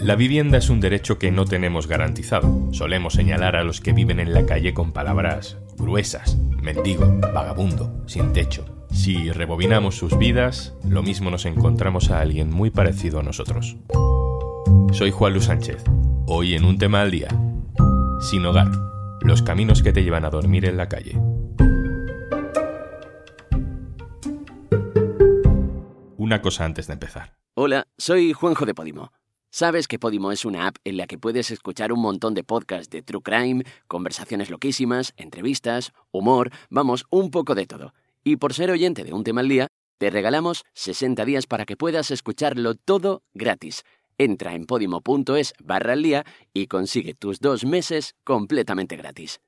La vivienda es un derecho que no tenemos garantizado. Solemos señalar a los que viven en la calle con palabras gruesas, mendigo, vagabundo, sin techo. Si rebobinamos sus vidas, lo mismo nos encontramos a alguien muy parecido a nosotros. Soy Juan Luis Sánchez. Hoy en un tema al día. Sin hogar. Los caminos que te llevan a dormir en la calle. Una cosa antes de empezar. Hola, soy Juanjo de Podimo. ¿Sabes que Podimo es una app en la que puedes escuchar un montón de podcasts de True Crime, conversaciones loquísimas, entrevistas, humor, vamos, un poco de todo? Y por ser oyente de un tema al día, te regalamos 60 días para que puedas escucharlo todo gratis. Entra en podimo.es barra al día y consigue tus dos meses completamente gratis.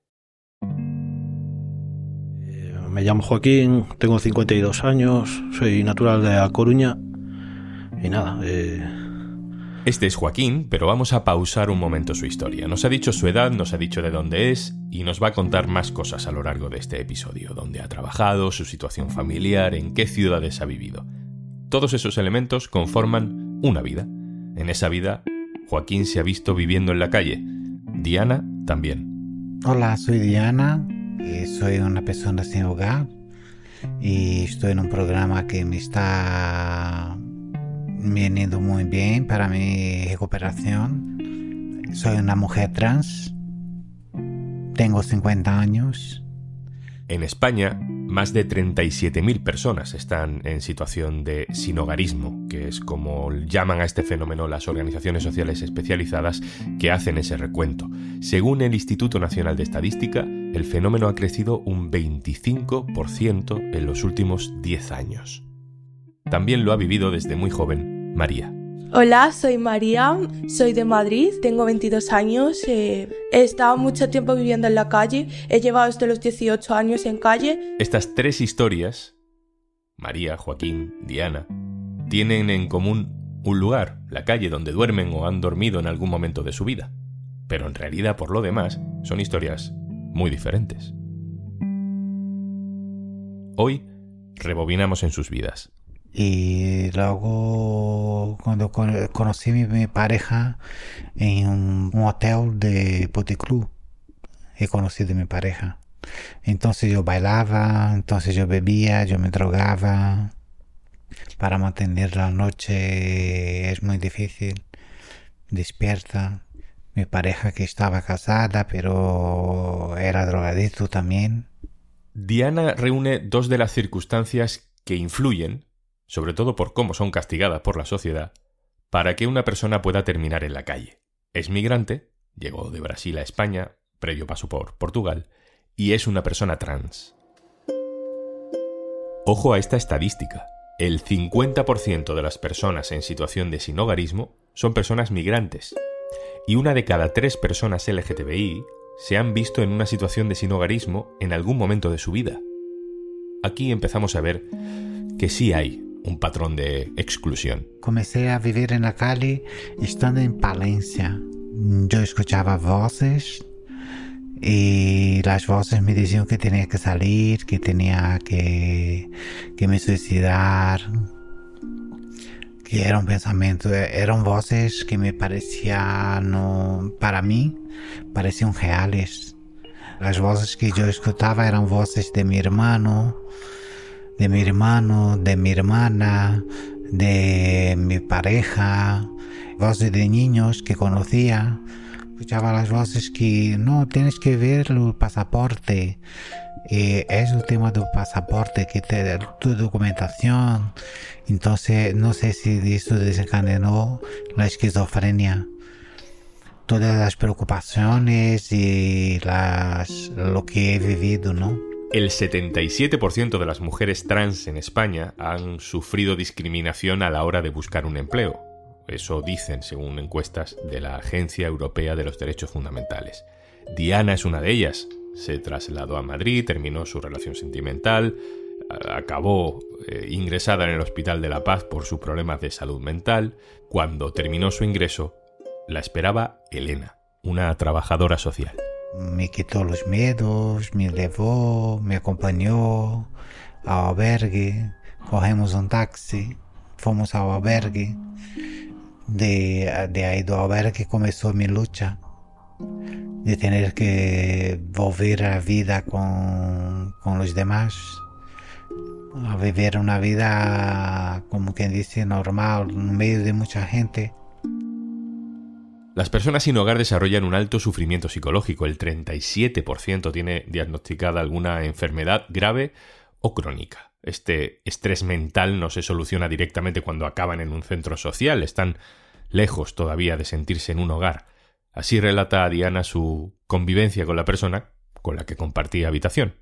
Eh, Me llamo Joaquín, tengo 52 años, soy natural de A Coruña y nada, eh, Este es Joaquín, pero vamos a pausar un momento su historia. Nos ha dicho su edad, nos ha dicho de dónde es y nos va a contar más cosas a lo largo de este episodio, dónde ha trabajado, su situación familiar, en qué ciudades ha vivido. Todos esos elementos conforman una vida. En esa vida, Joaquín se ha visto viviendo en la calle. Diana también. Hola, soy Diana, y soy una persona sin hogar y estoy en un programa que me está viniendo muy bien para mi recuperación. Soy una mujer trans, tengo 50 años. En España, más de 37.000 personas están en situación de sinogarismo, que es como llaman a este fenómeno las organizaciones sociales especializadas que hacen ese recuento. Según el Instituto Nacional de Estadística, el fenómeno ha crecido un 25% en los últimos 10 años. También lo ha vivido desde muy joven María. Hola, soy María, soy de Madrid, tengo 22 años, eh, he estado mucho tiempo viviendo en la calle, he llevado desde los 18 años en calle. Estas tres historias, María, Joaquín, Diana, tienen en común un lugar, la calle donde duermen o han dormido en algún momento de su vida. Pero en realidad, por lo demás, son historias muy diferentes. Hoy rebobinamos en sus vidas. Y luego cuando con- conocí a mi, pareja en un, hotel de Puticlub, he conocido a mi pareja. Entonces yo bailaba, entonces yo bebía, yo me drogaba. Para mantener la noche es muy difícil. Despierta. Mi pareja que estaba casada, pero era drogadicto también. Diana reúne dos de las circunstancias que influyen, sobre todo por cómo son castigadas por la sociedad, para que una persona pueda terminar en la calle. Es migrante, llegó de Brasil a España, previo paso por Portugal, y es una persona trans. Ojo a esta estadística. El 50% de las personas en situación de sinogarismo son personas migrantes, y una de cada tres personas LGTBI se han visto en una situación de sinogarismo en algún momento de su vida. Aquí empezamos a ver que sí hay un patrón de exclusión. Comencé a vivir en la calle estando en Palencia. Yo escuchaba voces y las voces me decían que tenía que salir, que tenía que, que me suicidar, que era un pensamiento, eran voces que me parecían, no- para mí, parecían reales. Las voces que yo escuchaba eran voces de mi hermano, de mi hermano, de mi hermana, de mi pareja, voces de niños que conocía. Escuchaba las voces que no tienes que ver el pasaporte. Y es el tema del pasaporte, que te tu documentación. Entonces, no sé si eso desencadenó la esquizofrenia. Todas las preocupaciones y las, lo que he vivido, ¿no? El 77% de las mujeres trans en España han sufrido discriminación a la hora de buscar un empleo. Eso dicen según encuestas de la Agencia Europea de los Derechos Fundamentales. Diana es una de ellas. Se trasladó a Madrid, terminó su relación sentimental, acabó eh, ingresada en el Hospital de la Paz por sus problemas de salud mental. Cuando terminó su ingreso, la esperaba Elena, una trabajadora social. Me quitó los miedos, me llevó, me acompañó al albergue, cogemos un taxi, fomos al albergue. de, de ahí de ver que comenzó mi lucha de tener que volver a la vida con, con los demás, a vivir una vida, como quien dice, normal, en medio de mucha gente. Las personas sin hogar desarrollan un alto sufrimiento psicológico. El 37% tiene diagnosticada alguna enfermedad grave o crónica. Este estrés mental no se soluciona directamente cuando acaban en un centro social, están lejos todavía de sentirse en un hogar. Así relata Diana su convivencia con la persona con la que compartía habitación.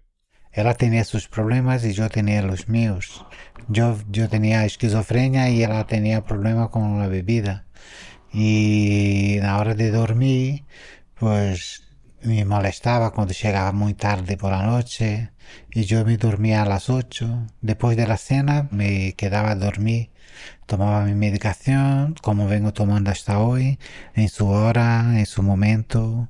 Ella tenía sus problemas y yo tenía los míos. Yo, yo tenía esquizofrenia y ella tenía problemas con la bebida. Y a la hora de dormir, pues me molestaba cuando llegaba muy tarde por la noche y yo me dormía a las ocho. Después de la cena me quedaba a dormir tomaba mi medicación, como vengo tomando hasta hoy, en su hora, en su momento,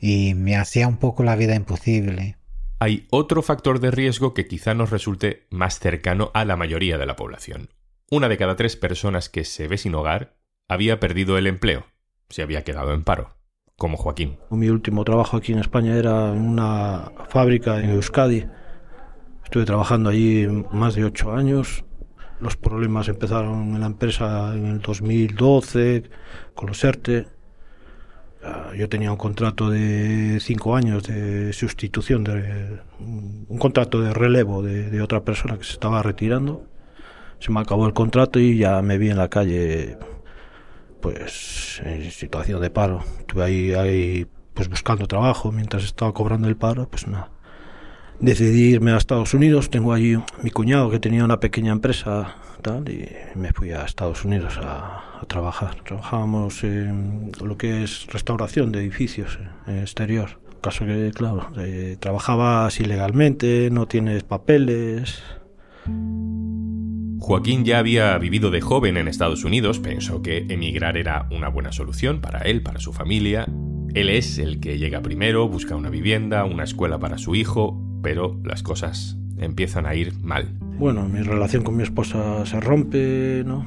y me hacía un poco la vida imposible. Hay otro factor de riesgo que quizá nos resulte más cercano a la mayoría de la población. Una de cada tres personas que se ve sin hogar había perdido el empleo, se había quedado en paro, como Joaquín. Mi último trabajo aquí en España era en una fábrica en Euskadi. Estuve trabajando allí más de ocho años los problemas empezaron en la empresa en el 2012 con los ERTE. Ah, yo tenía un contrato de cinco años de sustitución, de, un contrato de relevo de, otra persona que se estaba retirando. Se me acabó el contrato y ya me vi en la calle, pues en situación de paro. Estuve ahí, ahí pues buscando trabajo mientras estaba cobrando el paro, pues nada decidí irme a Estados Unidos. Tengo allí mi cuñado que tenía una pequeña empresa tal, y me fui a Estados Unidos a, trabajar. Trabajábamos en lo que es restauración de edificios en exterior. Caso que, claro, eh, trabajabas ilegalmente, no tienes papeles. Joaquín ya había vivido de joven en Estados Unidos, pensó que emigrar era una buena solución para él, para su familia. Él es el que llega primero, busca una vivienda, una escuela para su hijo, pero las cosas empiezan a ir mal. Bueno, mi relación con mi esposa se rompe, ¿no?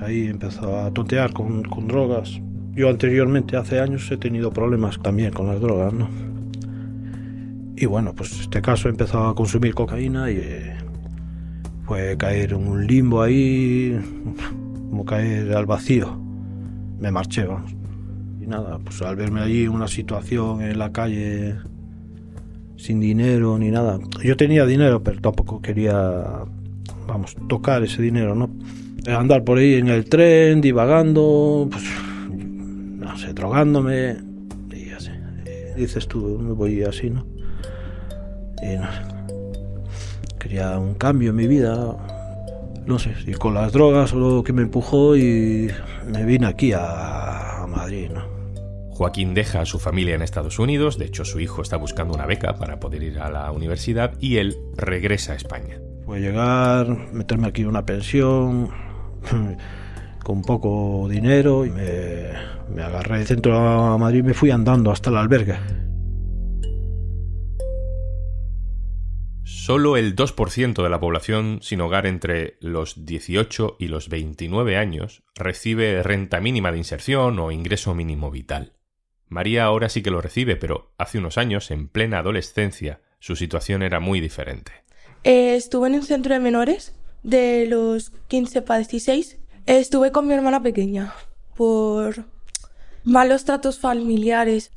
Ahí empezó a tontear con, drogas. Yo anteriormente, hace años, he tenido problemas también con las drogas, ¿no? Y bueno, pues este caso empezó a consumir cocaína y eh, fue caer en un limbo ahí, como caer al vacío. Me marché, vamos. Y nada, pues al verme allí en una situación en la calle sin dinero ni nada. Yo tenía dinero, pero tampoco quería, vamos, tocar ese dinero, ¿no? Andar por ahí en el tren, divagando, pues, no sé, drogándome, y así. dices tú, me voy así, ¿no? Y no Quería un cambio en mi vida, no sé, y con las drogas o lo que me empujó y me vine aquí a Madrid, ¿no? Joaquín deja a su familia en Estados Unidos, de hecho su hijo está buscando una beca para poder ir a la universidad y él regresa a España. Fue llegar, meterme aquí en una pensión con poco dinero y me, me agarré del centro a Madrid y me fui andando hasta el albergue. Solo el 2% de la población sin hogar entre los 18 y los 29 años recibe renta mínima de inserción o ingreso mínimo vital. María ahora sí que lo recibe, pero hace unos años, en plena adolescencia, su situación era muy diferente. Eh, estuve en un centro de menores de los 15 para 16. Estuve con mi hermana pequeña por malos tratos familiares.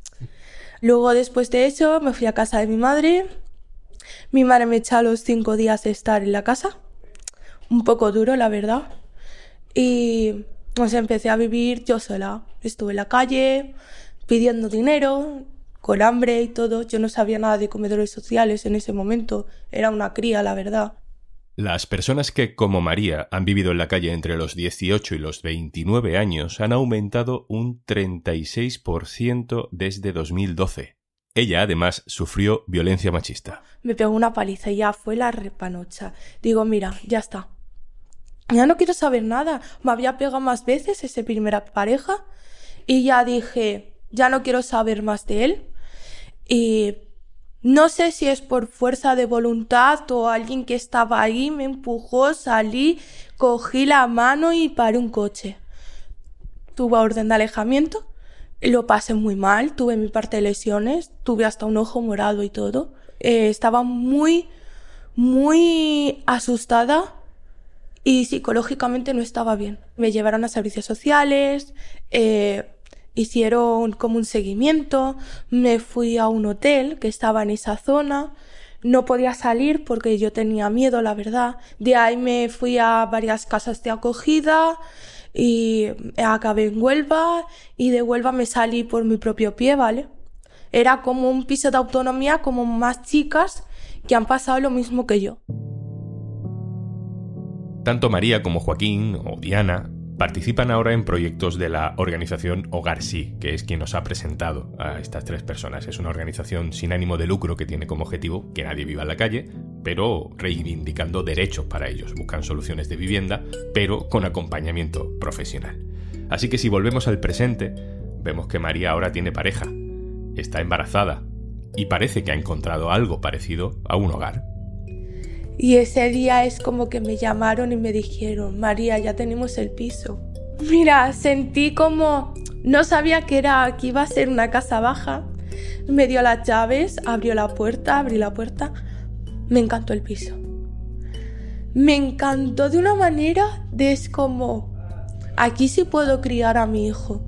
Luego, después de eso, me fui a casa de mi madre. Mi madre me echó los cinco días de estar en la casa. Un poco duro, la verdad. Y pues empecé a vivir yo sola. Estuve en la calle, pidiendo dinero, con hambre y todo. Yo no sabía nada de comedores sociales en ese momento. Era una cría, la verdad. Las personas que, como María, han vivido en la calle entre los 18 y los 29 años han aumentado un 36% desde 2012. Ella, además, sufrió violencia machista. Me pegó una paliza y ya fue la repanocha. Digo, mira, ya está. Ya no quiero saber nada. Me había pegado más veces esa primera pareja y ya dije, ya no quiero saber más de él. Y no sé si es por fuerza de voluntad o alguien que estaba ahí me empujó, salí, cogí la mano y paré un coche. tuve orden de alejamiento, lo pasé muy mal, tuve mi parte de lesiones, tuve hasta un ojo morado y todo. Eh, estaba muy, muy asustada y psicológicamente no estaba bien. Me llevaron a servicios sociales, eh, hicieron como un seguimiento, me fui a un hotel que estaba en esa zona, no podía salir porque yo tenía miedo, la verdad. De ahí me fui a varias casas de acogida y acabé en Huelva y de Huelva me salí por mi propio pie, ¿vale? Era como un piso de autonomía como más chicas que han pasado lo mismo que yo. Tanto María como Joaquín o Diana participan ahora en proyectos de la organización Hogar Sí, que es quien nos ha presentado a estas tres personas. Es una organización sin ánimo de lucro que tiene como objetivo que nadie viva en la calle, pero reivindicando derechos para ellos. Buscan soluciones de vivienda, pero con acompañamiento profesional. Así que si volvemos al presente, vemos que María ahora tiene pareja, está embarazada y parece que ha encontrado algo parecido a un hogar. Y ese día es como que me llamaron y me dijeron, María, ya tenemos el piso. Mira, sentí como, no sabía que era, que iba a ser una casa baja. Me dio las llaves, abrió la puerta, abrí la puerta. Me encantó el piso. Me encantó de una manera de es como, aquí sí puedo criar a mi hijo.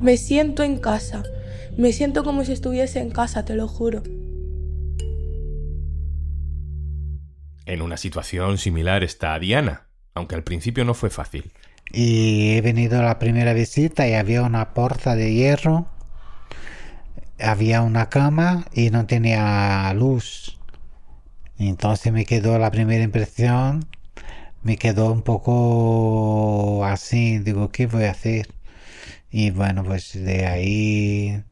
Me siento en casa. Me siento como si estuviese en casa, te lo juro. En una situación similar está Diana, aunque al principio no fue fácil. Y he venido la primera visita y había una puerta de hierro, había una cama y no tenía luz. Entonces me quedó la primera impresión, me quedó un poco así, digo, ¿qué voy a hacer? Y bueno, pues de ahí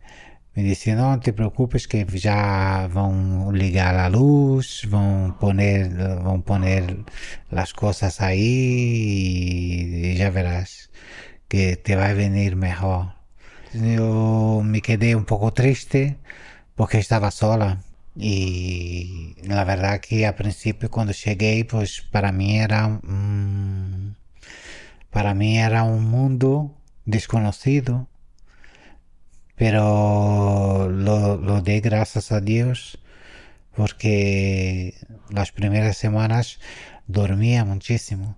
me dice, no te preocupes que ya van ligar la luz, van poner, van poner las cosas ahí y ya verás que te va a venir mejor. Yo me quedé un poco triste porque estaba sola y la verdad que al principio cuando llegué pues para mí era para mí era un mundo desconocido pero lo, lo de gracias a Dios porque las primeras semanas dormía muchísimo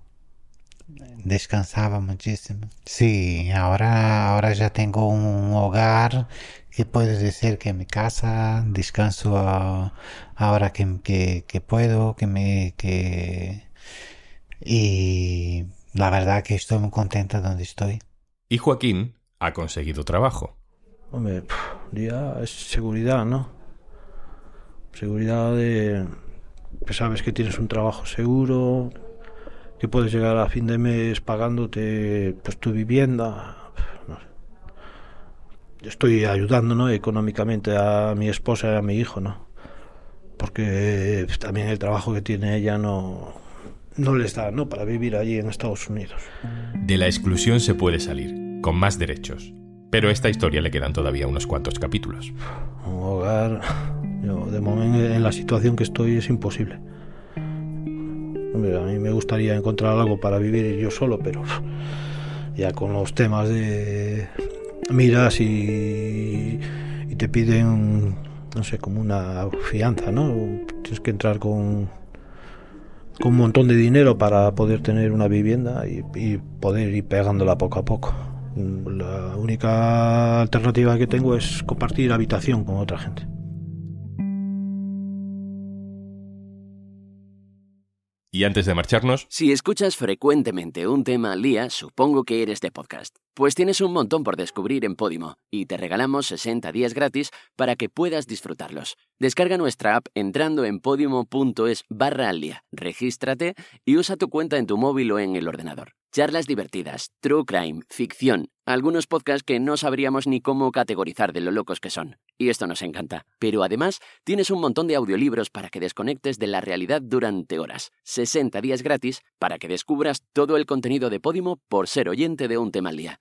descansaba muchísimo. Sí ahora ahora ya tengo un hogar que puedo decir que mi casa descanso ahora que, que, puedo que me que y la verdad que estoy muy contenta donde estoy. Y Joaquín ha conseguido trabajo Hombre, día es seguridad, ¿no? Seguridad de que sabes que tienes un trabajo seguro, que puedes llegar a fin de mes pagándote pues tu vivienda. No Estoy ayudando, ¿no? Económicamente a mi esposa y a mi hijo, ¿no? Porque también el trabajo que tiene ella no, no les da, ¿no? Para vivir allí en Estados Unidos. De la exclusión se puede salir, con más derechos. Pero a esta historia le quedan todavía unos cuantos capítulos. Un hogar, yo, de momento en la situación que estoy es imposible. A mí me gustaría encontrar algo para vivir yo solo, pero ya con los temas de miras y, y te piden, no sé, como una fianza, ¿no? Tienes que entrar con, con un montón de dinero para poder tener una vivienda y poder ir pegándola poco a poco. La única alternativa que tengo es compartir habitación con otra gente. Y antes de marcharnos... Si escuchas frecuentemente un tema al día, supongo que eres de podcast. Pues tienes un montón por descubrir en Podimo y te regalamos 60 días gratis para que puedas disfrutarlos. Descarga nuestra app entrando en podimo.es barra al día, regístrate y usa tu cuenta en tu móvil o en el ordenador. Charlas divertidas, true crime, ficción, algunos podcasts que no sabríamos ni cómo categorizar de lo locos que son. Y esto nos encanta. Pero además, tienes un montón de audiolibros para que desconectes de la realidad durante horas. 60 días gratis para que descubras todo el contenido de Podimo por ser oyente de un tema al día.